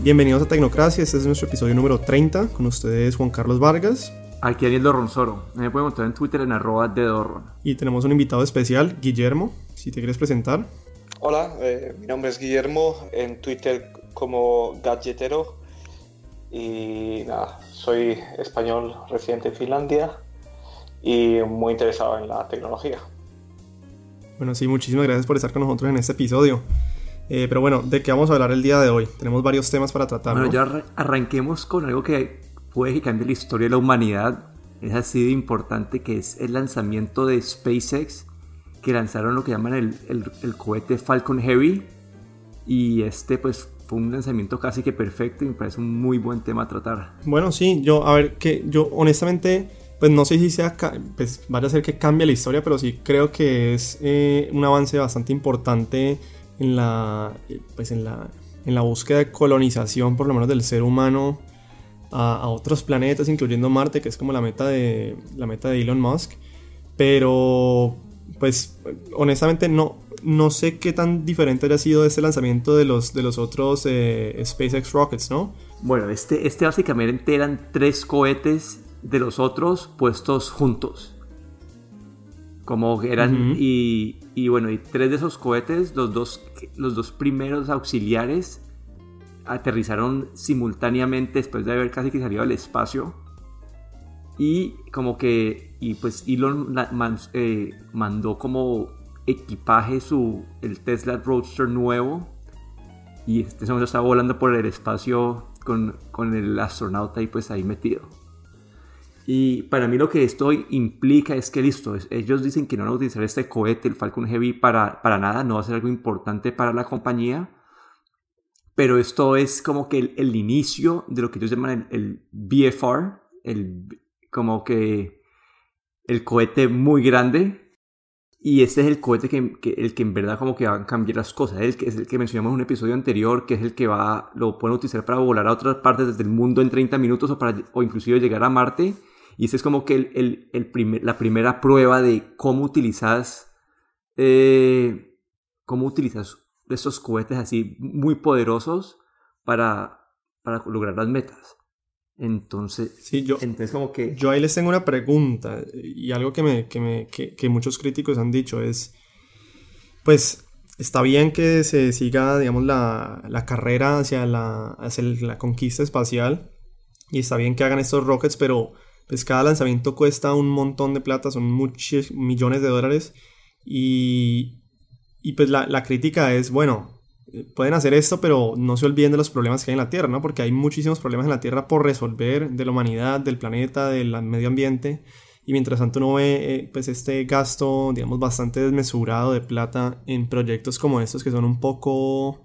Bienvenidos a Tecnocracia, este es nuestro episodio número 30, con ustedes Juan Carlos Vargas. Aquí Daniel Dorronsoro, me pueden encontrar en Twitter en arroba de Dorron. Y tenemos un invitado especial, Guillermo, si te quieres presentar. Hola, eh, mi nombre es Guillermo, en Twitter como Gadgetero y nada, soy español residente en Finlandia y muy interesado en la tecnología. Bueno, sí, muchísimas gracias por estar con nosotros en este episodio. Eh, pero bueno, ¿de qué vamos a hablar el día de hoy? Tenemos varios temas para tratar. Bueno, ya arranquemos con algo que puede que cambie la historia de la humanidad. Es así de importante que es el lanzamiento de SpaceX, que lanzaron lo que llaman el, el, cohete Falcon Heavy. Y este pues fue un lanzamiento casi que perfecto y me parece un muy buen tema a tratar. Bueno, sí, yo, a ver, que yo honestamente, pues no sé si sea, pues vaya a ser que cambie la historia, pero sí creo que es eh, un avance bastante importante en la, pues en la, en la búsqueda de colonización, por lo menos del ser humano, a, otros planetas, incluyendo Marte, que es como la meta de, la meta de Elon Musk. Pero, pues, honestamente no, no sé qué tan diferente haya sido este lanzamiento de los, de los otros eh, SpaceX Rockets, ¿no? Bueno, este, este básicamente eran tres cohetes de los otros puestos juntos. Como eran, y, y, bueno, y tres de esos cohetes, los dos, los dos primeros auxiliares, aterrizaron simultáneamente después de haber casi que salido al espacio. Y como que, y pues Elon eh, mandó como equipaje su, el Tesla Roadster nuevo. Y este momento estaba volando por el espacio con, con el astronauta y pues ahí metido. Y para mí lo que esto implica es que listo, ellos dicen que no van a utilizar este cohete, el Falcon Heavy, para, para nada, no va a ser algo importante para la compañía. Pero esto es como que el, inicio de lo que ellos llaman el, BFR, el, como que el cohete muy grande. Y este es el cohete que, el que en verdad como que va a cambiar las cosas. El que, es el que mencionamos en un episodio anterior, que es el que va, lo pueden utilizar para volar a otras partes del mundo en 30 minutos o, para, o inclusive llegar a Marte y esta es como que el, el, primer, la primera prueba de cómo utilizas, eh, cómo utilizas estos cohetes así muy poderosos para, para lograr las metas. Entonces, sí, yo, entonces como que... Yo ahí les tengo una pregunta y algo que, me, que, me, que, que muchos críticos han dicho es, pues está bien que se siga, digamos, la, la carrera hacia la, hacia la conquista espacial y está bien que hagan estos rockets, pero pues cada lanzamiento cuesta un montón de plata, son muchos millones de dólares. Y, y pues la, la, crítica es, bueno, pueden hacer esto, pero no se olviden de los problemas que hay en la Tierra, ¿no? Porque hay muchísimos problemas en la Tierra por resolver de la humanidad, del planeta, del medio ambiente. Y mientras tanto uno ve eh, pues este gasto, digamos, bastante desmesurado de plata en proyectos como estos que son un poco,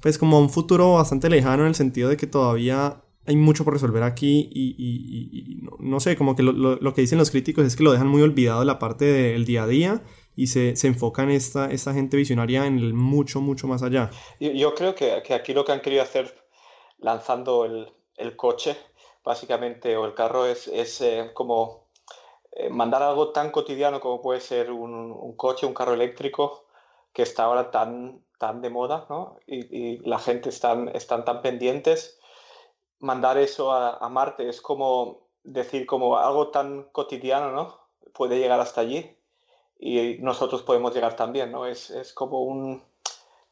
pues como un futuro bastante lejano en el sentido de que todavía hay mucho por resolver aquí y, no, sé, como que lo, que dicen los críticos es que lo dejan muy olvidado la parte del día a día y se, se enfocan esta, esta gente visionaria en el mucho, mucho más allá. Yo, creo que, aquí lo que han querido hacer lanzando el, coche, básicamente, o el carro, es, es eh, como eh, mandar algo tan cotidiano como puede ser un, coche, un carro eléctrico, que está ahora tan, tan de moda, ¿no? Y, la gente están, están tan pendientes mandar eso a, Marte es como decir, como algo tan cotidiano, ¿no? Puede llegar hasta allí y nosotros podemos llegar también, ¿no? Es, como un,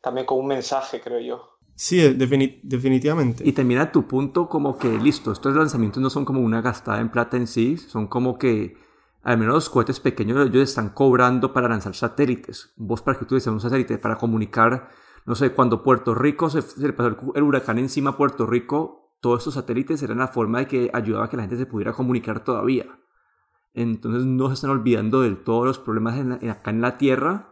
también como un mensaje, creo yo. Sí, definitivamente. Y también a tu punto como que, listo, estos lanzamientos no son como una gastada en plata en sí, son como que, al menos los cohetes pequeños, ellos están cobrando para lanzar satélites. Vos para que utilices un satélite para comunicar, no sé, cuando Puerto Rico se, se le pasó el huracán encima a Puerto Rico, todos estos satélites eran la forma de que ayudaba a que la gente se pudiera comunicar todavía. Entonces no se están olvidando de todos los problemas acá en la Tierra.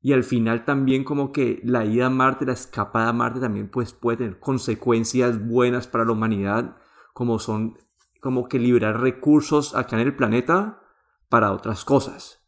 Y al final también como que la ida a Marte, la escapada a Marte también pues puede tener consecuencias buenas para la humanidad, como son como que liberar recursos acá en el planeta para otras cosas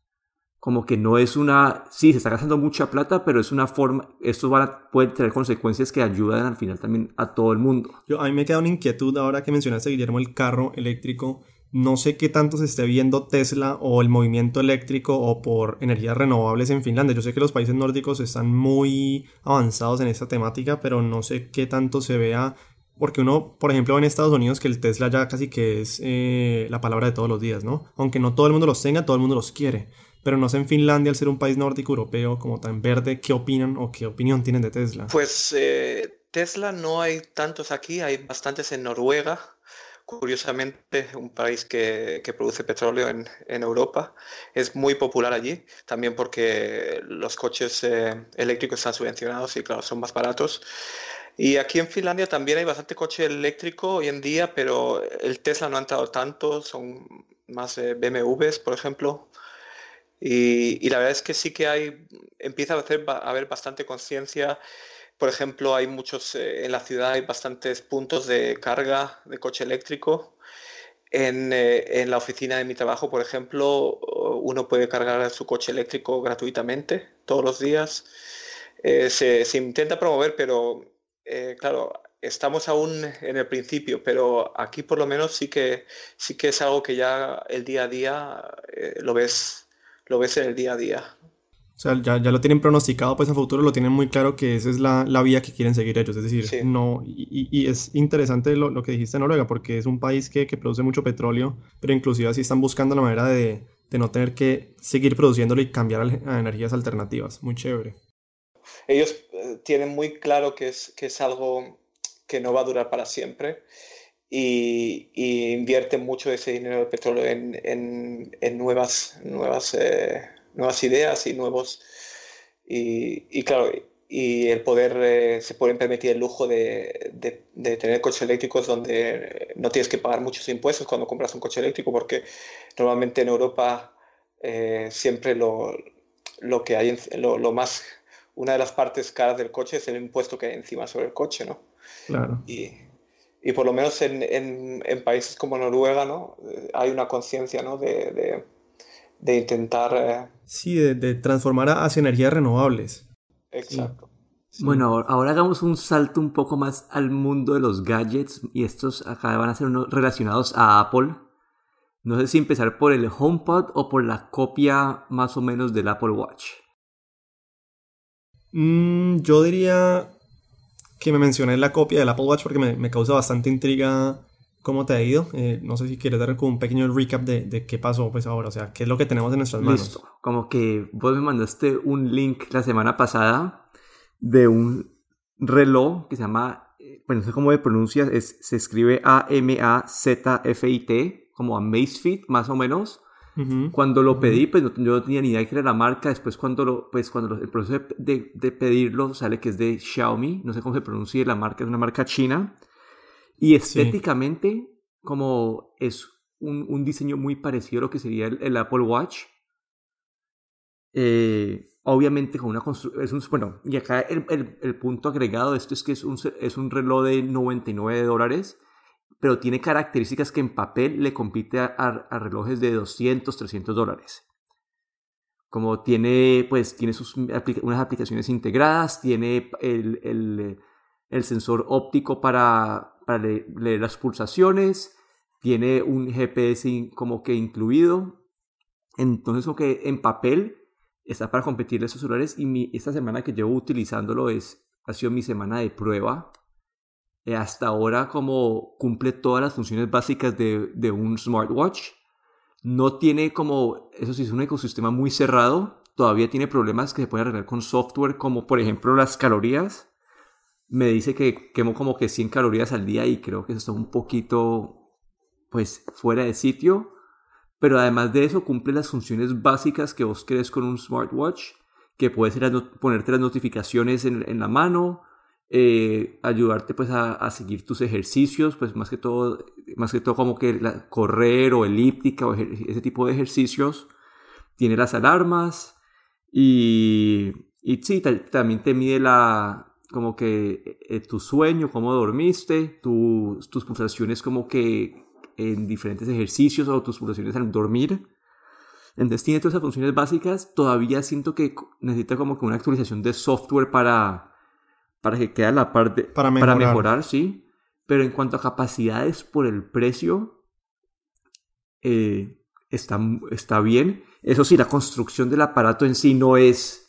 como que no es una, sí, se está gastando mucha plata, pero es una forma, esto va puede tener consecuencias que ayudan al final también a todo el mundo. Yo, a mí me queda una inquietud ahora que mencionaste, Guillermo, el carro eléctrico. no sé qué tanto se esté viendo Tesla o el movimiento eléctrico o por energías renovables en Finlandia. Yo sé que los países nórdicos están muy avanzados en esta temática, pero no sé qué tanto se vea porque uno, por ejemplo, en Estados Unidos que el Tesla ya casi que es eh, la palabra de todos los días, ¿no? Aunque no todo el mundo los tenga, todo el mundo los quiere. Pero no sé en Finlandia, al ser un país nórdico europeo como tan verde, ¿qué opinan o qué opinión tienen de Tesla? Pues eh, Tesla no hay tantos aquí, hay bastantes en Noruega. Curiosamente, un país que, produce petróleo en, Europa. Es muy popular allí, también porque los coches eh, eléctricos están subvencionados y, claro, son más baratos. Y aquí en Finlandia también hay bastante coche eléctrico hoy en día, pero el Tesla no ha entrado tanto, son más BMWs, por ejemplo. Y, la verdad es que sí que hay, empieza a, haber bastante conciencia. Por ejemplo, hay muchos, eh, en la ciudad hay bastantes puntos de carga de coche eléctrico. En, eh, en, la oficina de mi trabajo, por ejemplo, uno puede cargar su coche eléctrico gratuitamente todos los días. Eh, se, se, intenta promover, pero claro, estamos aún en el principio, pero aquí por lo menos sí que, sí que es algo que ya el día a día lo, ves, lo ves en el día a día. O sea, ya, lo tienen pronosticado pues a futuro, lo tienen muy claro que esa es la, vía que quieren seguir ellos. Es decir, no, y, es interesante lo, que dijiste en Noruega, porque es un país que, produce mucho petróleo, pero inclusive así están buscando la manera de, no tener que seguir produciéndolo y cambiar a energías alternativas. Muy chévere ellos eh, tienen muy claro que es, que es algo que no va a durar para siempre y, invierten mucho ese dinero del petróleo en, en, nuevas, nuevas, eh, nuevas ideas y nuevos... Y, claro, y el poder, eh, se pueden permitir el lujo de, de, tener coches eléctricos donde no tienes que pagar muchos impuestos cuando compras un coche eléctrico, porque normalmente en Europa siempre lo, lo que hay, lo, lo, más una de las partes caras del coche es el impuesto que hay encima sobre el coche, ¿no? Claro. Y, y por lo menos en, en, países como Noruega, ¿no? Eh, hay una conciencia, ¿no? De, de, intentar... Eh, sí, de, transformar hacia energías renovables. Exacto. Bueno, ahora hagamos un salto un poco más al mundo de los gadgets y estos acá van a ser unos relacionados a Apple. No sé si empezar por el HomePod o por la copia más o menos del Apple Watch. Mm, yo diría que me mencioné la copia del Apple Watch porque me, causa bastante intriga cómo te ha ido. Eh, no sé si quieres dar como un pequeño recap de, qué pasó pues ahora, o sea, qué es lo que tenemos en nuestras manos. Como que vos me mandaste un link la semana pasada de un reloj que se llama, eh, bueno, no sé cómo se pronuncia, se escribe A-M-A-Z-F-I-T, como Amazfit más o menos cuando lo pedí, pues yo no tenía ni idea de que era la marca. Después, cuando, lo, pues, cuando el proceso de, de, pedirlo sale que es de Xiaomi, no sé cómo se pronuncia la marca, es una marca china. Y estéticamente, como es un, un, diseño muy parecido a lo que sería el, Apple Watch. Eh, obviamente con una construcción, bueno, y acá el, el, el, punto agregado de esto es que es un, es un reloj de 99 dólares pero tiene características que en papel le compite a, relojes de 200, 300 dólares. Como tiene, pues, tiene sus unas aplicaciones integradas, tiene el, sensor óptico para, para leer, las pulsaciones, tiene un GPS como que incluido. Entonces, como que en papel está para competir esos celulares y esta semana que llevo utilizándolo es, ha sido mi semana de prueba eh, hasta ahora como cumple todas las funciones básicas de, de, un smartwatch. No tiene como, eso sí es un ecosistema muy cerrado, todavía tiene problemas que se pueden arreglar con software como por ejemplo las calorías. Me dice que quemo como que 100 calorías al día y creo que eso está un poquito pues fuera de sitio. Pero además de eso cumple las funciones básicas que vos querés con un smartwatch, que puede ser ponerte las notificaciones en, en la mano, eh, ayudarte pues a, seguir tus ejercicios, pues más que todo, más que todo como que correr o elíptica o ese tipo de ejercicios. Tiene las alarmas y, y sí, también te mide la, como que eh, tu sueño, cómo dormiste, tus pulsaciones como que en diferentes ejercicios o tus pulsaciones al dormir. Entonces tiene todas esas funciones básicas. Todavía siento que necesita como que una actualización de software para, para que quede la parte para mejorar. para mejorar, sí. Pero en cuanto a capacidades por el precio, eh, está, está bien. Eso sí, la construcción del aparato en sí no es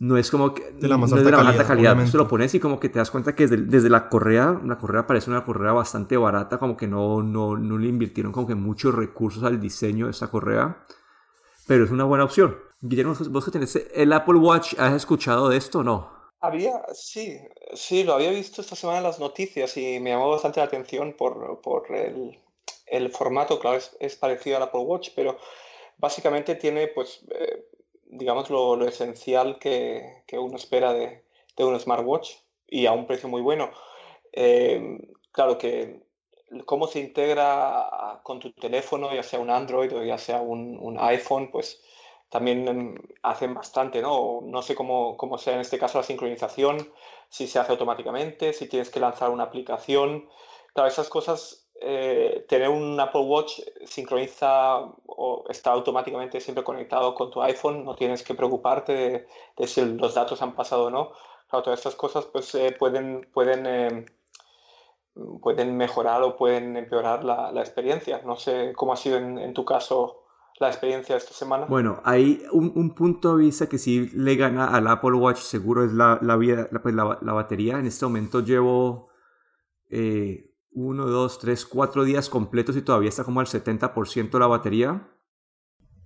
no es como que de la más no alta de la más calidad, alta calidad. obviamente. Tú lo pones y como que te das cuenta que desde, desde la correa, la correa parece una correa bastante barata, como que no, no, no le invirtieron como que muchos recursos al diseño de esa correa, pero es una buena opción. Guillermo, vos que tenés el Apple Watch, ¿has escuchado de esto o no? Había, sí, sí, lo había visto esta semana en las noticias y me llamó bastante la atención por, por el, el formato, claro, es, es parecido al Apple Watch, pero básicamente tiene, pues, eh, digamos, lo, lo esencial que, que, uno espera de, de, un smartwatch y a un precio muy bueno. Eh, claro que cómo se integra con tu teléfono, ya sea un Android o ya sea un, un iPhone, pues también hacen bastante, ¿no? No sé cómo, cómo sea en este caso la sincronización, si se hace automáticamente, si tienes que lanzar una aplicación. Claro, esas cosas eh, tener un Apple Watch sincroniza o está automáticamente siempre conectado con tu iPhone, no tienes que preocuparte de, si los datos han pasado o no. Todas estas cosas pues eh, pueden, pueden, eh, pueden mejorar o pueden empeorar la, experiencia. No sé cómo ha sido en, tu caso la experiencia esta semana. Bueno, hay un, un, punto de vista que sí le gana al Apple Watch, seguro es la, la, la, pues la, la batería. En este momento llevo eh, uno, dos, tres, cuatro días completos y todavía está como al 70% la batería.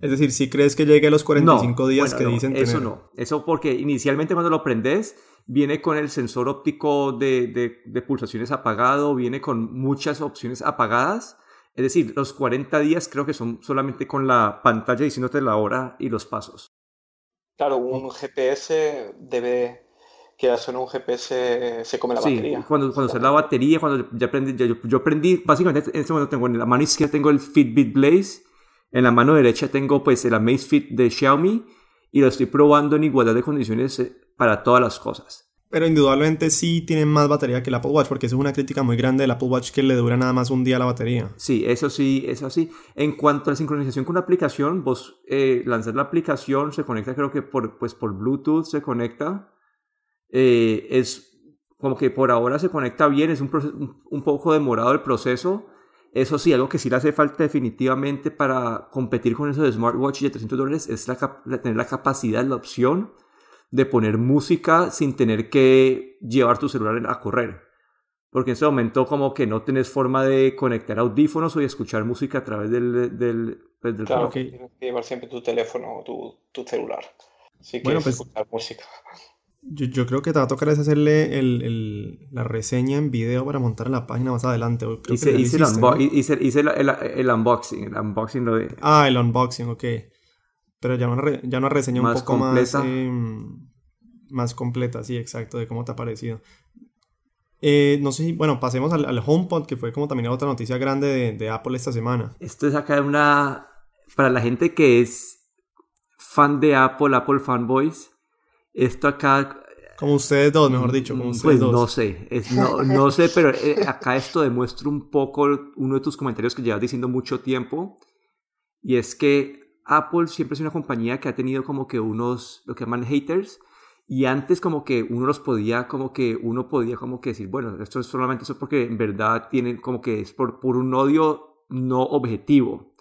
Es decir, si crees que llegue a los 45 no, días bueno, que no, dicen Eso tener. no, eso porque inicialmente cuando lo prendes viene con el sensor óptico de, de, de, pulsaciones apagado, viene con muchas opciones apagadas. Es decir, los 40 días creo que son solamente con la pantalla diciéndote la hora y los pasos. Claro, un GPS debe, que son un GPS se come la sí, batería. Cuando, cuando se la batería, cuando ya aprendí, ya yo, yo, aprendí, básicamente en este momento tengo en la mano izquierda tengo el Fitbit Blaze, en la mano derecha tengo pues el Amazfit de Xiaomi y lo estoy probando en igualdad de condiciones eh, para todas las cosas. Pero indudablemente sí tienen más batería que el Apple Watch, porque eso es una crítica muy grande del Apple Watch que le dura nada más un día la batería. Sí, eso sí, eso sí. En cuanto a la sincronización con la aplicación, vos eh, lanzas la aplicación, se conecta creo que por, pues por Bluetooth se conecta. Eh, es como que por ahora se conecta bien, es un, proceso, un, poco demorado el proceso. Eso sí, algo que sí le hace falta definitivamente para competir con esos smartwatch de 300 dólares es la, la, tener la capacidad, la opción de poner música sin tener que llevar tu celular a correr. Porque en ese momento como que no tenés forma de conectar audífonos o de escuchar música a través del... del, pues, del claro, que tienes que llevar siempre tu teléfono o tu, tu celular. Si bueno, quieres pues, escuchar música. Yo, yo, creo que te va a tocar es hacerle el, el, la reseña en video para montar en la página más adelante. Creo hice, que hice, hiciste, el, ¿no? hice, hice el, el, unboxing, el unboxing lo de... Ah, el unboxing, ok. Pero ya una, re, ya una reseña más un poco completa. más... Eh, más completa, sí, exacto, de cómo te ha parecido. Eh, no sé si, bueno, pasemos al, al, HomePod, que fue como también otra noticia grande de, de, Apple esta semana. Esto es acá una, para la gente que es fan de Apple, Apple fanboys, esto acá... Como ustedes dos, mejor dicho, como ustedes pues dos. no sé, es, no, no sé, pero eh, acá esto demuestra un poco uno de tus comentarios que llevas diciendo mucho tiempo, y es que Apple siempre es una compañía que ha tenido como que unos, lo que llaman haters, y antes como que uno los podía, como que uno podía como que decir, bueno, esto es solamente eso porque en verdad tienen como que es por, por un odio no objetivo.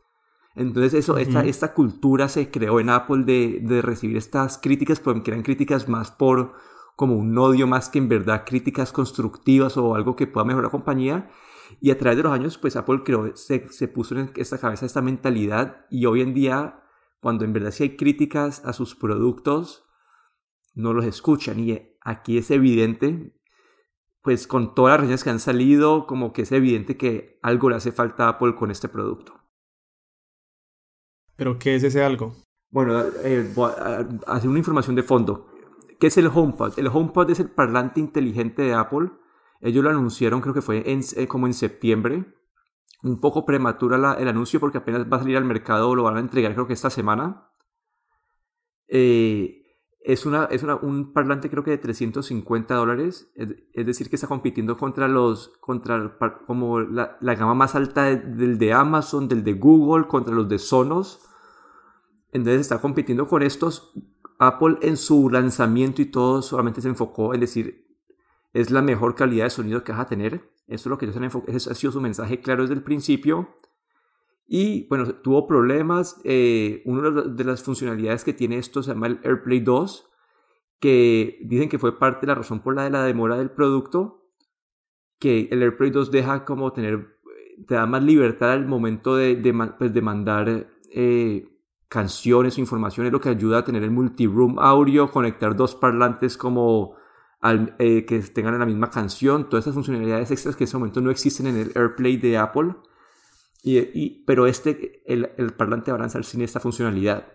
Entonces eso, uh -huh. esta, esta cultura se creó en Apple de, de recibir estas críticas, porque eran críticas más por como un odio más que en verdad críticas constructivas o algo que pueda mejorar la compañía. Y a través de los años, pues Apple creó, se, se puso en esta cabeza esta mentalidad y hoy en día, cuando en verdad sí hay críticas a sus productos, no los escuchan. Y aquí es evidente, pues con todas las reseñas que han salido, como que es evidente que algo le hace falta a Apple con este producto. ¿Pero qué es ese algo? Bueno, eh, hacer una información de fondo. ¿Qué es el HomePod? El HomePod es el parlante inteligente de Apple. Ellos lo anunciaron, creo que fue en, eh, como en septiembre. Un poco prematura el anuncio porque apenas va a salir al mercado, lo van a entregar creo que esta semana. Eh, es, una, es un parlante creo que de 350 dólares, es, decir que está compitiendo contra los, contra como la, la gama más alta de, del de Amazon, del de Google, contra los de Sonos. Entonces está compitiendo con estos. Apple en su lanzamiento y todo solamente se enfocó en decir, es la mejor calidad de sonido que vas a tener. Eso es lo que ellos han enfocado, ha sido su mensaje claro desde el principio. Y bueno, tuvo problemas. Eh, una de las funcionalidades que tiene esto se llama el AirPlay 2, que dicen que fue parte de la razón por la de la demora del producto, que el AirPlay 2 deja como tener, te da más libertad al momento de, de, pues mandar eh, canciones o información, es lo que ayuda a tener el multiroom audio, conectar dos parlantes como eh, que tengan la misma canción, todas esas funcionalidades extras que en ese momento no existen en el AirPlay de Apple. Y, pero este, el, el parlante va a lanzar sin esta funcionalidad.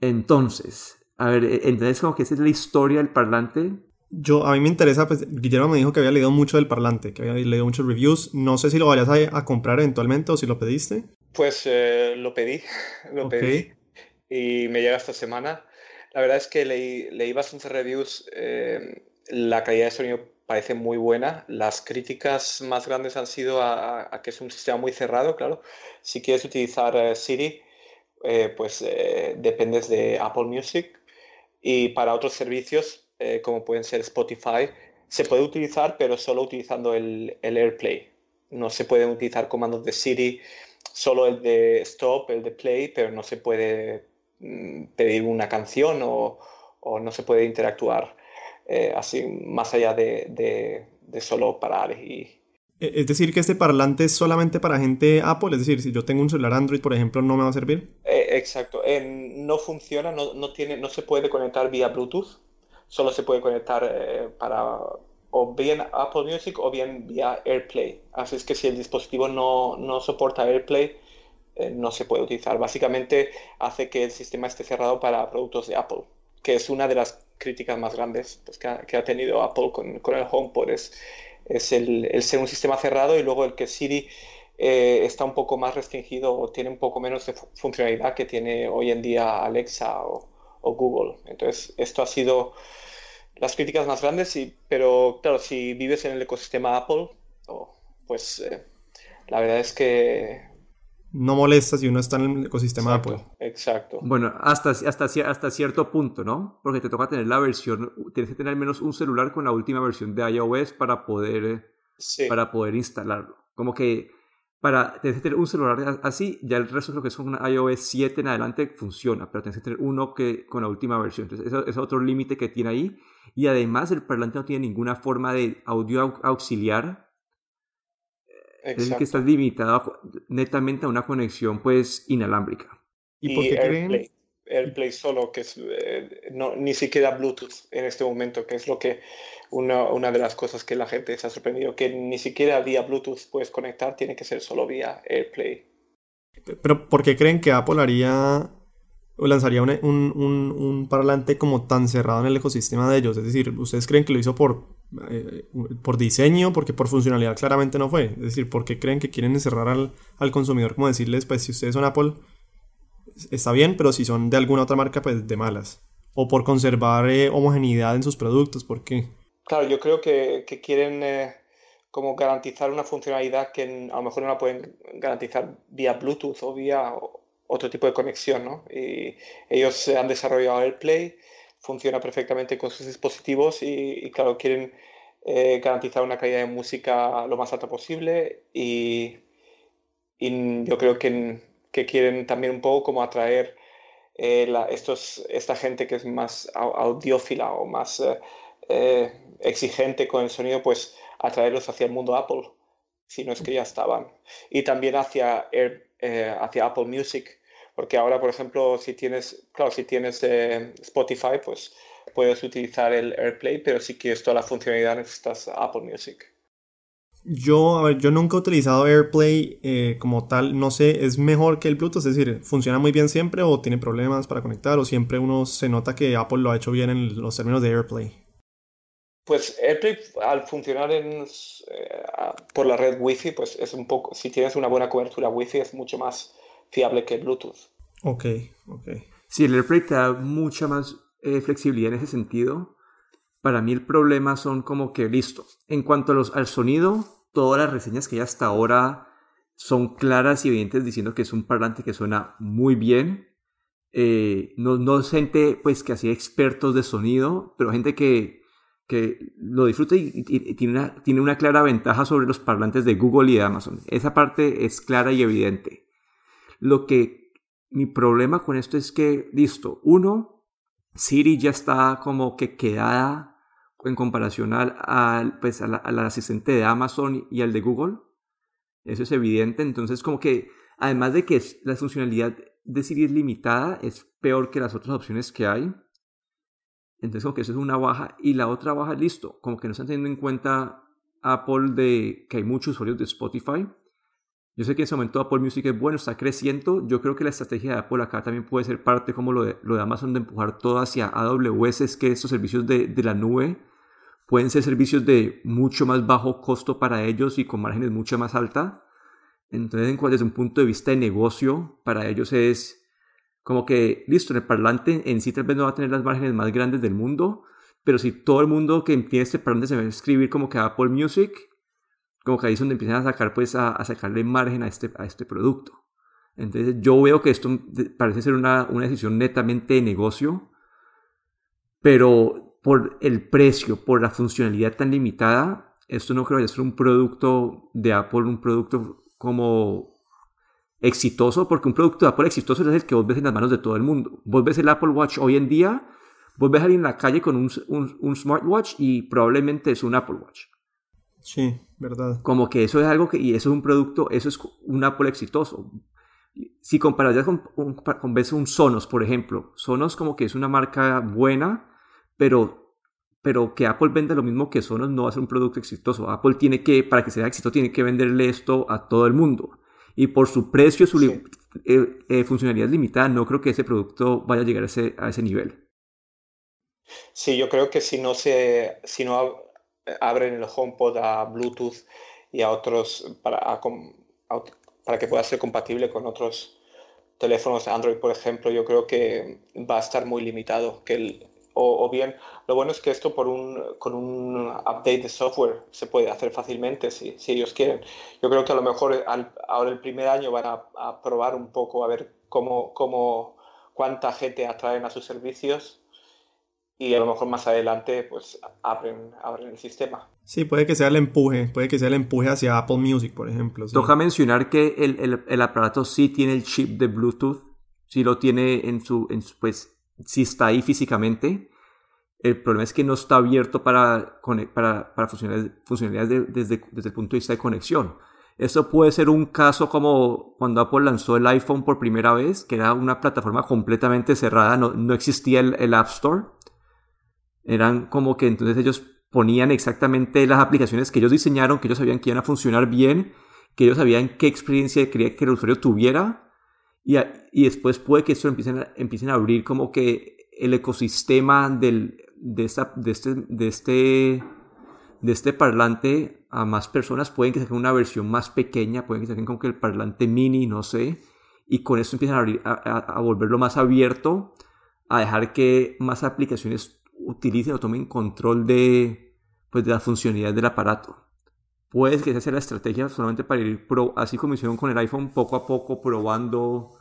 Entonces, a ver, e, ¿entendés como que esa es la historia del parlante? Yo, a mí me interesa, pues Guillermo me dijo que había leído mucho del parlante, que había leído muchos reviews. No sé si lo vayas a, comprar eventualmente o si lo pediste. Pues eh, lo pedí, lo pedí y me llega esta semana. La verdad es que leí, leí bastantes reviews. Eh, la calidad de sonido parece muy buena. Las críticas más grandes han sido a, que es un sistema muy cerrado, claro. Si quieres utilizar eh, Siri, pues dependes de Apple Music y para otros servicios, eh, como pueden ser Spotify, se puede utilizar, pero solo utilizando el, el, AirPlay. No se pueden utilizar comandos de Siri, solo el de stop, el de play, pero no se puede pedir una canción o, o, no se puede interactuar eh, así más allá de, de, de solo parar y, e, es decir, que este parlante es solamente para gente Apple, es decir, si yo tengo un celular Android, por ejemplo, ¿no me va a servir? Eh, exacto, no funciona, no, no, tiene, no se puede conectar vía Bluetooth, solo se puede conectar eh, para o bien Apple Music o bien vía AirPlay. Así es que si el dispositivo no, no soporta AirPlay, eh, no se puede utilizar. Básicamente hace que el sistema esté cerrado para productos de Apple, que es una de las críticas más grandes pues, que, ha, que, ha, tenido Apple con, con el HomePod. Es, es el, ser un sistema cerrado y luego el que Siri eh, está un poco más restringido o tiene un poco menos de funcionalidad que tiene hoy en día Alexa o, Google. Entonces, esto ha sido las críticas más grandes, y, pero claro, si vives en el ecosistema Apple, pues eh, la verdad es que no molesta si uno está en el ecosistema exacto, Apple. Exacto. Bueno, hasta, hasta, hasta cierto punto, ¿no? Porque te toca tener la versión, tienes que tener al menos un celular con la última versión de iOS para poder, para poder instalarlo. Como que para tienes que tener un celular así, ya el resto creo que es un iOS 7 en adelante funciona, pero tienes que tener uno que con la última versión. Entonces, eso es otro límite que tiene ahí. Y además el parlante no tiene ninguna forma de audio auxiliar es decir, que estás limitado netamente a una conexión pues inalámbrica. ¿Y, por qué AirPlay, AirPlay solo, que es eh, no, ni siquiera Bluetooth en este momento, que es lo que una, una, de las cosas que la gente se ha sorprendido, que ni siquiera vía Bluetooth puedes conectar, tiene que ser solo vía AirPlay. Pero ¿por qué creen que Apple haría o lanzaría un, un, un, parlante como tan cerrado en el ecosistema de ellos? Es decir, ¿ustedes creen que lo hizo por, eh, por diseño? Porque por funcionalidad claramente no fue. Es decir, ¿por qué creen que quieren encerrar al, al consumidor? Como decirles, pues si ustedes son Apple, está bien, pero si son de alguna otra marca, pues de malas. O por conservar eh, homogeneidad en sus productos, ¿por qué? Claro, yo creo que, que quieren eh, como garantizar una funcionalidad que a lo mejor no la pueden garantizar vía Bluetooth o vía otro tipo de conexión, ¿no? Y ellos han desarrollado AirPlay, funciona perfectamente con sus dispositivos y, claro, quieren eh, garantizar una calidad de música lo más alta posible y, y yo creo que, que, quieren también un poco como atraer eh, estos, esta gente que es más audiófila o más eh, exigente con el sonido, pues atraerlos hacia el mundo Apple, si no es que ya estaban. Y también hacia, hacia Apple Music, porque ahora, por ejemplo, si tienes, claro, si tienes eh, Spotify, pues puedes utilizar el AirPlay, pero si quieres toda la funcionalidad necesitas Apple Music. Yo, a ver, yo nunca he utilizado AirPlay eh, como tal, no sé, ¿es mejor que el Bluetooth? Es decir, ¿funciona muy bien siempre o tiene problemas para conectar o siempre uno se nota que Apple lo ha hecho bien en los términos de AirPlay? Pues AirPlay al funcionar en, eh, por la red Wi-Fi, pues es un poco, si tienes una buena cobertura Wi-Fi es mucho más fiable que Bluetooth. Ok, ok. Sí, el AirPlay te da mucha más eh, flexibilidad en ese sentido. Para mí el problema son como que, listo, en cuanto a los, al sonido, todas las reseñas que hay hasta ahora son claras y evidentes diciendo que es un parlante que suena muy bien. Eh, no, no gente pues que hacía expertos de sonido, pero gente que, que lo disfruta y, tiene, una, tiene una clara ventaja sobre los parlantes de Google y de Amazon. Esa parte es clara y evidente. Lo que mi problema con esto es que, listo, uno, Siri ya está como que quedada en comparación al, pues, al, asistente de Amazon y al de Google. Eso es evidente. Entonces, como que, además de que la funcionalidad de Siri es limitada, es peor que las otras opciones que hay. Entonces, como que eso es una baja. Y la otra baja, listo, como que no están teniendo en cuenta Apple de que hay muchos usuarios de Spotify. Yo sé que en ese momento Apple Music es bueno, está creciendo. Yo creo que la estrategia de Apple acá también puede ser parte como lo de, lo de Amazon de empujar todo hacia AWS, es que estos servicios de, de la nube pueden ser servicios de mucho más bajo costo para ellos y con márgenes mucho más alta. Entonces, desde un punto de vista de negocio, para ellos es como que, listo, el parlante en sí tal vez no va a tener las márgenes más grandes del mundo, pero si todo el mundo que tiene este parlante se va a escribir como que Apple Music, como que ahí es donde empiezan a sacar, pues, a, sacarle margen a este, a este producto. Entonces yo veo que esto parece ser una, una decisión netamente de negocio, pero por el precio, por la funcionalidad tan limitada, esto no creo que sea un producto de Apple, un producto como exitoso, porque un producto de Apple exitoso es el que vos ves en las manos de todo el mundo. Vos ves el Apple Watch hoy en día, vos ves a alguien en la calle con un, un, smartwatch y probablemente es un Apple Watch. Sí, verdad. Como que eso es algo que, y eso es un producto, eso es un Apple exitoso. Si comparas con, con, con ves un Sonos, por ejemplo, Sonos como que es una marca buena, pero, pero que Apple venda lo mismo que Sonos no va a ser un producto exitoso. Apple tiene que, para que sea exitoso, tiene que venderle esto a todo el mundo y por su precio, su eh, eh, funcionalidad limitada, no creo que ese producto vaya a llegar a ese, a ese nivel. Sí, yo creo que si no, se, si no abren el HomePod a Bluetooth y a otros, para, para que pueda ser compatible con otros teléfonos Android, por ejemplo, yo creo que va a estar muy limitado, que el, o, bien, lo bueno es que esto por un, con un update de software se puede hacer fácilmente si, si ellos quieren. Yo creo que a lo mejor ahora el primer año van a, probar un poco a ver cómo, cómo, cuánta gente atraen a sus servicios y a lo mejor más adelante pues abren, abren el sistema. Sí, puede que sea el empuje, puede que sea el empuje hacia Apple Music, por ejemplo. Toca mencionar que el, el, el, aparato sí tiene el chip de Bluetooth, sí lo tiene en su, en su pues si está ahí físicamente. El problema es que no está abierto para, para, para funcionalidades, desde, desde el punto de vista de conexión. Esto puede ser un caso como cuando Apple lanzó el iPhone por primera vez, que era una plataforma completamente cerrada, no, no existía el, el, App Store. Eran como que entonces ellos ponían exactamente las aplicaciones que ellos diseñaron, que ellos sabían que iban a funcionar bien, que ellos sabían qué experiencia quería que el usuario tuviera y, y después puede que esto empiecen a, empiecen a abrir como que el ecosistema del, de, esta, de, este, de, este, de este parlante a más personas. Pueden que saquen una versión más pequeña, pueden que saquen como que el parlante mini, no sé. Y con esto empiezan a, abrir, a volverlo más abierto, a dejar que más aplicaciones utilicen o tomen control de, pues, de la funcionalidad del aparato. Puede que esa sea la estrategia solamente para ir pro, así como hicieron con el iPhone, poco a poco probando.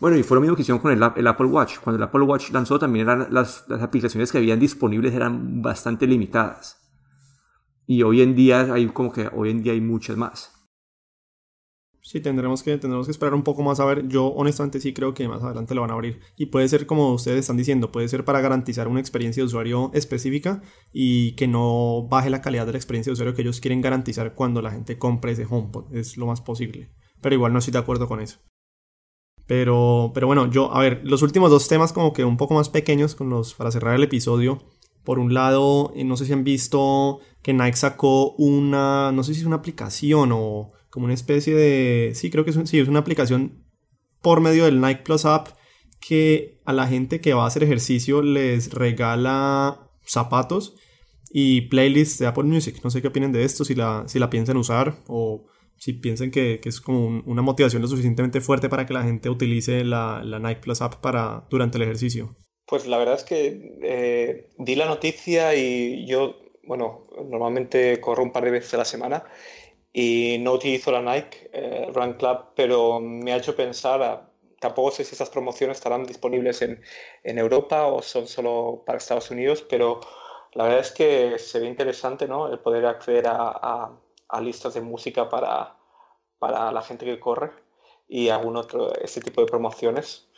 Bueno, y fue lo mismo que hicieron con el, el Apple Watch. Cuando el Apple Watch lanzó, también eran las, las, aplicaciones que habían disponibles eran bastante limitadas. Y hoy en día hay como que hoy en día hay muchas más. Sí, tendremos que, tendremos que esperar un poco más a ver. Yo honestamente sí creo que más adelante lo van a abrir. Y puede ser como ustedes están diciendo, puede ser para garantizar una experiencia de usuario específica y que no baje la calidad de la experiencia de usuario que ellos quieren garantizar cuando la gente compre ese HomePod. Es lo más posible. Pero igual no estoy de acuerdo con eso. Pero, pero bueno, yo, a ver, los últimos dos temas como que un poco más pequeños con los, para cerrar el episodio. Por un lado, eh, no sé si han visto que Nike sacó una, no sé si es una aplicación o como una especie de, sí, creo que es, sí, es una aplicación por medio del Nike Plus App que a la gente que va a hacer ejercicio les regala zapatos y playlists de Apple Music. No sé qué opinan de esto, si la, si la piensan usar o si piensan que, que es como una motivación lo suficientemente fuerte para que la gente utilice la, la, Nike Plus App para, durante el ejercicio. Pues la verdad es que eh, di la noticia y yo, bueno, normalmente corro un par de veces a la semana y no utilizo la Nike eh, Run Club, pero me ha hecho pensar, tampoco sé si esas promociones estarán disponibles en, en, Europa o son solo para Estados Unidos, pero la verdad es que se ve interesante, ¿no? El poder acceder a, a, listas de música para, para, la gente que corre y algún otro, este tipo de promociones.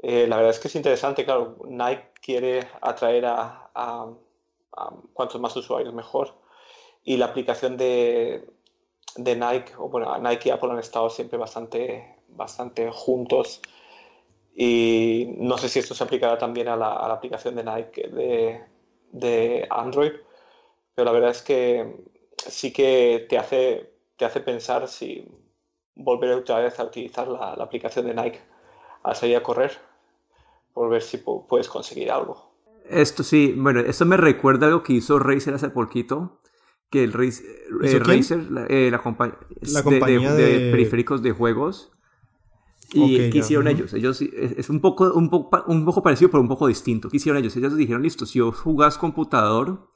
Eh, la verdad es que es interesante, claro, Nike quiere atraer a, a, a cuantos más usuarios mejor y la aplicación de, de Nike, o bueno, Nike y Apple han estado siempre bastante, bastante juntos y no sé si esto se aplicará también a la, a aplicación de Nike de, de, Android, pero la verdad es que sí que te hace, te hace pensar si volver otra vez a utilizar la, aplicación de Nike al salir a correr, por ver si puedes conseguir algo. Esto sí, bueno, esto me recuerda algo que hizo Razer hace poquito, que el Razer, eh, la, eh, la, compañía de, periféricos de juegos. ¿Y qué hicieron ellos? Ellos es un poco, un, poco, un poco parecido, pero un poco distinto. ¿Qué hicieron ellos? Ellos dijeron, listo, si jugás computador,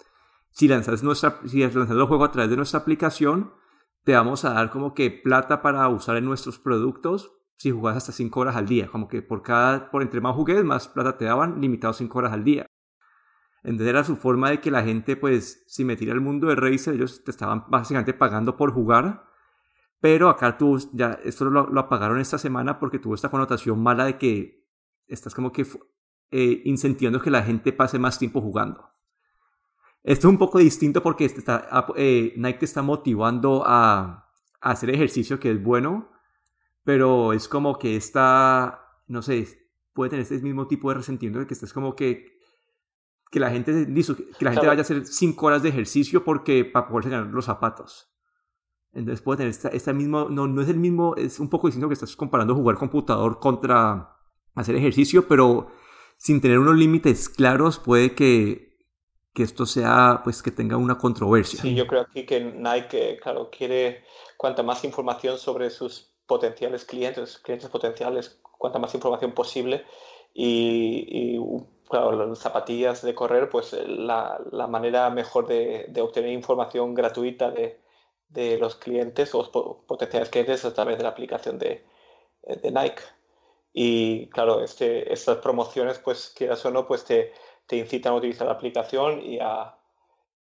si lanzas, nuestra, si lanzas el juego a través de nuestra aplicación, te vamos a dar como que plata para usar en nuestros productos si jugás hasta 5 horas al día. Como que por cada, por entre más juguetes, más plata te daban, limitado 5 horas al día. Entonces era su forma de que la gente, pues, si metiera al mundo de Razer, ellos te estaban básicamente pagando por jugar. Pero acá tú, ya, esto lo, lo apagaron esta semana porque tuvo esta connotación mala de que estás como que eh, incentivando que la gente pase más tiempo jugando. Esto es un poco distinto porque este está, eh, Nike te está motivando a, a, hacer ejercicio, que es bueno, pero es como que está, no sé, puede tener este mismo tipo de resentimiento de que estás como que que la gente, que la gente vaya a hacer cinco horas de ejercicio porque para poderse ganar los zapatos. Entonces puede tener esta, esta mismo, no, no es el mismo, es un poco distinto que estás comparando jugar computador contra hacer ejercicio, pero sin tener unos límites claros puede que, que esto sea, pues que tenga una controversia. Sí, yo creo aquí que Nike, claro, quiere cuanta más información sobre sus potenciales clientes, clientes potenciales, cuanta más información posible y, y claro, las zapatillas de correr, pues eh, la, la manera mejor de, de, obtener información gratuita de, de los clientes o potenciales clientes es a través de la aplicación de, de Nike. Y claro, este, estas promociones, pues quieras o no, pues te, te incitan a utilizar la aplicación y a,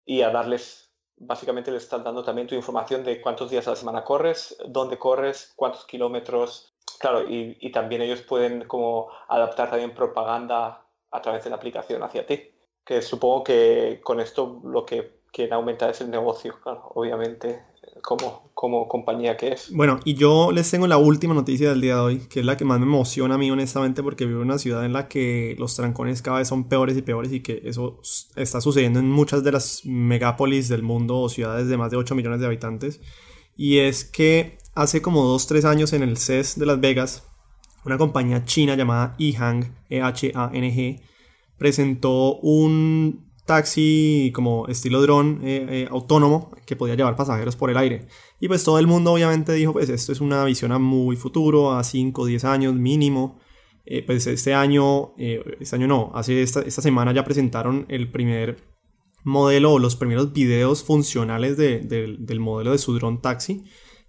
y a darles, básicamente les están dando también tu información de cuántos días a la semana corres, dónde corres, cuántos kilómetros. Claro, y, y también ellos pueden como adaptar también propaganda a través de la aplicación hacia ti. Que supongo que con esto lo que quieren aumentar es el negocio, claro, obviamente, como, como compañía que es. Bueno, y yo les tengo la última noticia del día de hoy, que es la que más me emociona a mí honestamente porque vivo en una ciudad en la que los trancones cada vez son peores y peores y que eso está sucediendo en muchas de las megápolis del mundo o ciudades de más de 8 millones de habitantes. Y es que hace como 2-3 años en el CES de Las Vegas una compañía china llamada EHang, E-H-A-N-G, presentó un taxi como estilo dron eh, eh, autónomo que podía llevar pasajeros por el aire. Y pues todo el mundo obviamente dijo, pues esto es una visión a muy futuro, a 5 o 10 años mínimo. Eh, pues este año, este año no, hace esta, semana ya presentaron el primer modelo o los primeros videos funcionales de, del modelo de su dron taxi.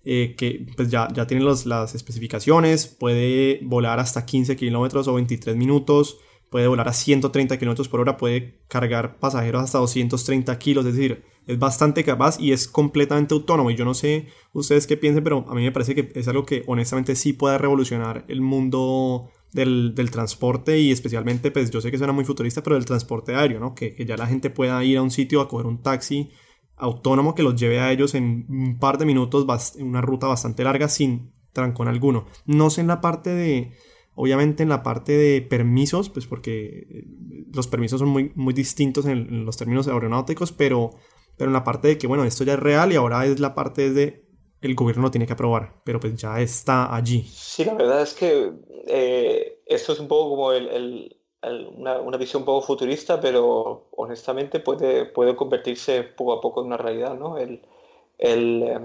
Eh, que pues ya, ya tiene las especificaciones, puede volar hasta 15 kilómetros o 23 minutos, puede volar a 130 kilómetros por hora, puede cargar pasajeros hasta 230 kilos, es decir, es bastante capaz y es completamente autónomo. Y yo no sé ustedes qué piensen, pero a mí me parece que es algo que honestamente sí puede revolucionar el mundo del, del, transporte y especialmente, pues yo sé que suena muy futurista, pero del transporte aéreo, ¿no? Que, que, ya la gente pueda ir a un sitio a coger un taxi autónomo que los lleve a ellos en un par de minutos, en una ruta bastante larga sin trancón alguno. No sé en la parte de, obviamente en la parte de permisos, pues porque eh, los permisos son muy, muy distintos en, los términos aeronáuticos, pero, pero en la parte de que, bueno, esto ya es real y ahora es la parte de el gobierno lo tiene que aprobar, pero pues ya está allí. Sí, la verdad es que eh, esto es un poco como el una, una, visión un poco futurista, pero honestamente puede, puede convertirse poco a poco en una realidad, ¿no? El, el, eh,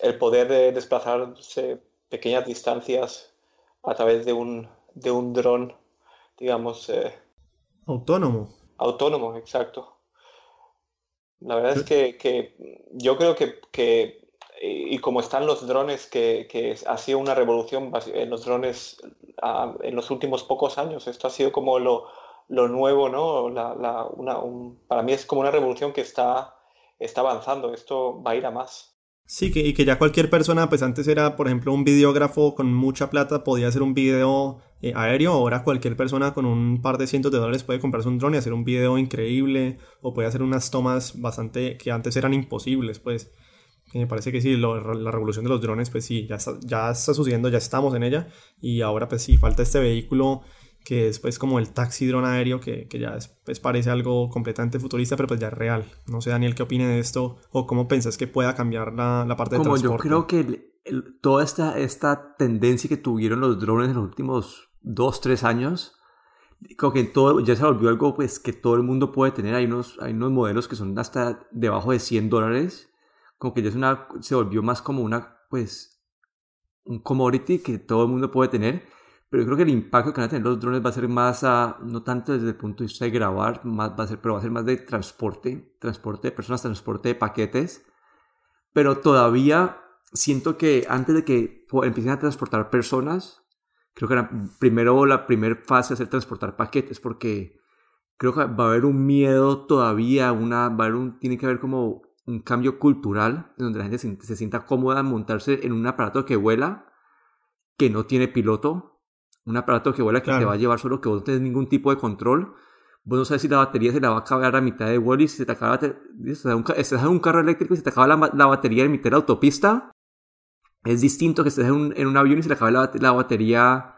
el poder de desplazarse pequeñas distancias a través de un, de un dron, digamos... Eh, autónomo. Autónomo, exacto. La verdad es que, que yo creo que, que y como están los drones, que, que, ha sido una revolución en los drones en los últimos pocos años. Esto ha sido como lo, lo nuevo, ¿no? para mí es como una revolución que está, está avanzando, esto va a ir a más. Sí, que, y que ya cualquier persona, pues antes era, por ejemplo, un videógrafo con mucha plata, podía hacer un video eh, aéreo, ahora cualquier persona con un par de cientos de dólares puede comprarse un dron y hacer un video increíble, o puede hacer unas tomas bastante que antes eran imposibles, pues. Me parece que sí, la revolución de los drones, pues sí, ya está, ya está sucediendo, ya estamos en ella, y ahora pues sí, falta este vehículo que es pues como el taxi dron aéreo, que, que ya pues, parece algo completamente futurista, pero pues ya es real. No sé, Daniel, ¿qué opine de esto? ¿O cómo pensás que pueda cambiar la, la parte de como transporte? Yo creo que toda esta, esta tendencia que tuvieron los drones en los últimos dos, tres años, como que todo ya se volvió algo pues que todo el mundo puede tener. Hay unos, hay unos modelos que son hasta debajo de 100 dólares. Como que ya es una, se volvió más como una, pues, un commodity que todo el mundo puede tener pero creo que el impacto que van a tener los drones va a ser más, a, no tanto desde el punto de vista de grabar, más, va a ser, pero va a ser más de transporte, transporte de personas, transporte de paquetes. Pero todavía siento que antes de que empiecen a transportar personas, creo que primero la primera fase es el transportar paquetes, porque creo que va a haber un miedo todavía, una, va a haber un, tiene que haber como un cambio cultural, donde la gente se, se sienta cómoda montarse en un aparato que vuela, que no tiene piloto, un aparato que vuela que te va a llevar solo que vos no tenés ningún tipo de control. Vos no sabes si la batería se la va a acabar a mitad de vuelo y si se te acaba estás en un carro eléctrico y se te acaba la, batería en mitad de la autopista. Es distinto que estés en un, en un avión y se te acaba la, la, batería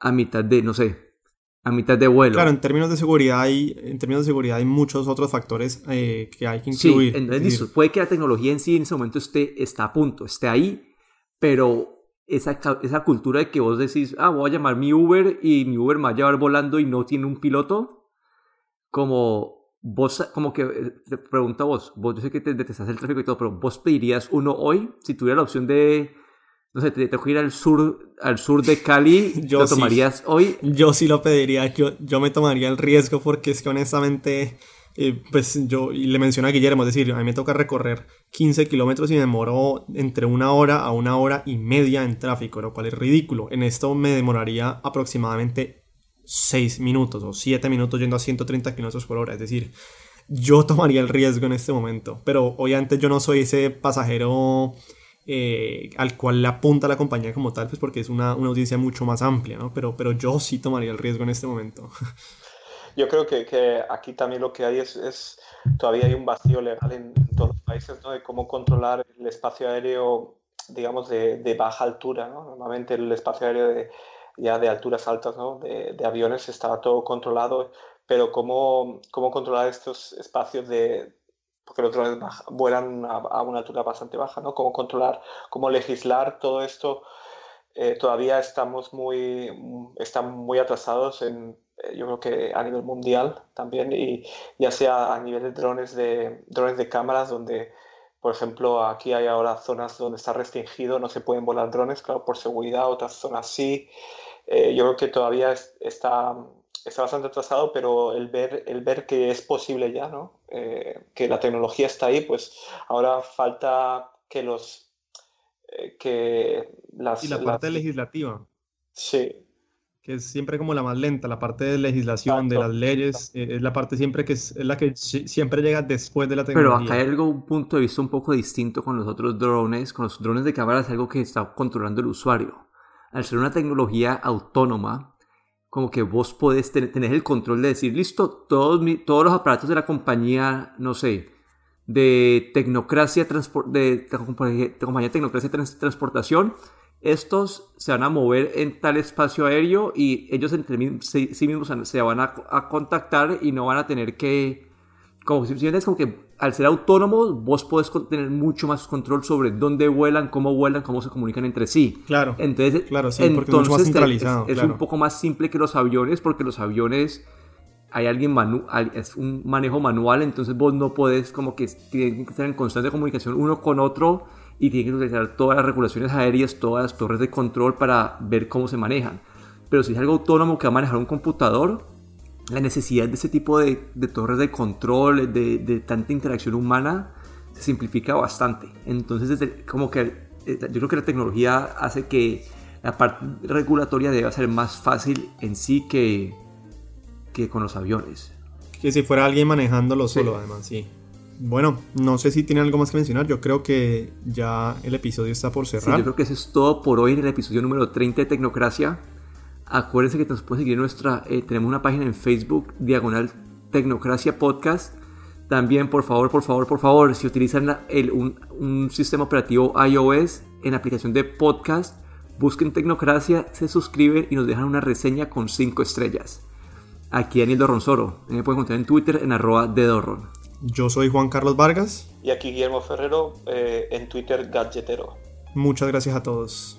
a mitad de, no sé, a mitad de vuelo. Claro, en términos de seguridad hay, en términos de seguridad hay muchos otros factores eh, que hay que incluir. Sí, entonces, puede que la tecnología en sí en ese momento esté, está a punto, esté ahí, pero esa, esa cultura de que vos decís, ah, voy a llamar mi Uber y mi Uber me va a llevar volando y no tiene un piloto, como vos, como que eh, te pregunto a vos, vos yo sé que te detestas el tráfico y todo, pero vos pedirías uno hoy, si tuviera la opción de, no sé, te tengo ir al sur, al sur de Cali, yo ¿lo tomarías hoy? Yo sí lo pediría, yo, yo me tomaría el riesgo porque es que honestamente pues yo y le mencioné a Guillermo, es decir, a mí me toca recorrer 15 kilómetros y me demoró entre una hora a una hora y media en tráfico, lo cual es ridículo. En esto me demoraría aproximadamente 6 minutos o 7 minutos yendo a 130 kilómetros por hora, es decir, yo tomaría el riesgo en este momento, pero obviamente yo no soy ese pasajero eh, al cual le apunta la compañía como tal, pues porque es una, una audiencia mucho más amplia, ¿no? Pero, pero yo sí tomaría el riesgo en este momento. yo creo que, que, aquí también lo que hay es, es, todavía hay un vacío legal en, todos los países ¿no? de cómo controlar el espacio aéreo, digamos, de, de baja altura. ¿no? Normalmente el espacio aéreo de, ya de alturas altas, ¿no? de, de, aviones, estaba todo controlado, pero cómo, cómo controlar estos espacios de porque los drones vuelan a, una altura bastante baja, ¿no? Cómo controlar, cómo legislar todo esto. Eh, todavía estamos muy, están muy atrasados en eh, yo creo que a nivel mundial también, y ya sea a nivel de drones de, drones de cámaras, donde, por ejemplo, aquí hay ahora zonas donde está restringido, no se pueden volar drones, claro, por seguridad, otras zonas sí. Eh, yo creo que todavía está, está bastante atrasado, pero el ver, el ver que es posible ya, ¿no? Eh, que la tecnología está ahí, pues ahora falta que los... que las, y la parte legislativa. Sí, que es siempre como la más lenta, la parte de legislación, de las leyes, eh, es la parte siempre que es, la que siempre llega después de la tecnología. Pero acá hay algo, un punto de vista un poco distinto con los otros drones, con los drones de cámara es algo que está controlando el usuario. Al ser una tecnología autónoma, como que vos podés tener, el control de decir, listo, todos, todos los aparatos de la compañía, no sé, de tecnocracia, de, de, compañía tecnocracia transportación, estos se van a mover en tal espacio aéreo y ellos entre sí, mismos se van a, contactar y no van a tener que, como si es como que al ser autónomos vos podés tener mucho más control sobre dónde vuelan, cómo vuelan, cómo se comunican entre sí. Claro. Entonces, claro, sí, entonces es, es, un poco más simple que los aviones porque los aviones hay alguien manual, es un manejo manual, entonces vos no podés como que tienen que estar en constante comunicación uno con otro y tiene que utilizar todas las regulaciones aéreas, todas las torres de control para ver cómo se manejan. Pero si es algo autónomo que va a manejar un computador, la necesidad de ese tipo de, torres de control, de, de, tanta interacción humana, se simplifica bastante. Entonces, desde, como que eh, yo creo que la tecnología hace que la parte regulatoria deba ser más fácil en sí que, que con los aviones. Que si fuera alguien manejándolo solo, además, sí. Bueno, no sé si tienen algo más que mencionar. Yo creo que ya el episodio está por cerrar. yo creo que eso es todo por hoy en el episodio número 30 de Tecnocracia. Acuérdense que nos pueden seguir en nuestra. Eh, tenemos una página en Facebook, Diagonal Tecnocracia Podcast. También, por favor, por favor, por favor, si utilizan el, un, un, sistema operativo iOS en aplicación de podcast, busquen Tecnocracia, se suscriben y nos dejan una reseña con 5 estrellas. Aquí Daniel Dorronsoro. Me pueden encontrar en Twitter en arroba de Dorron. Yo soy Juan Carlos Vargas. Y aquí Guillermo Ferrero eh, en Twitter Gadgetero. Muchas gracias a todos.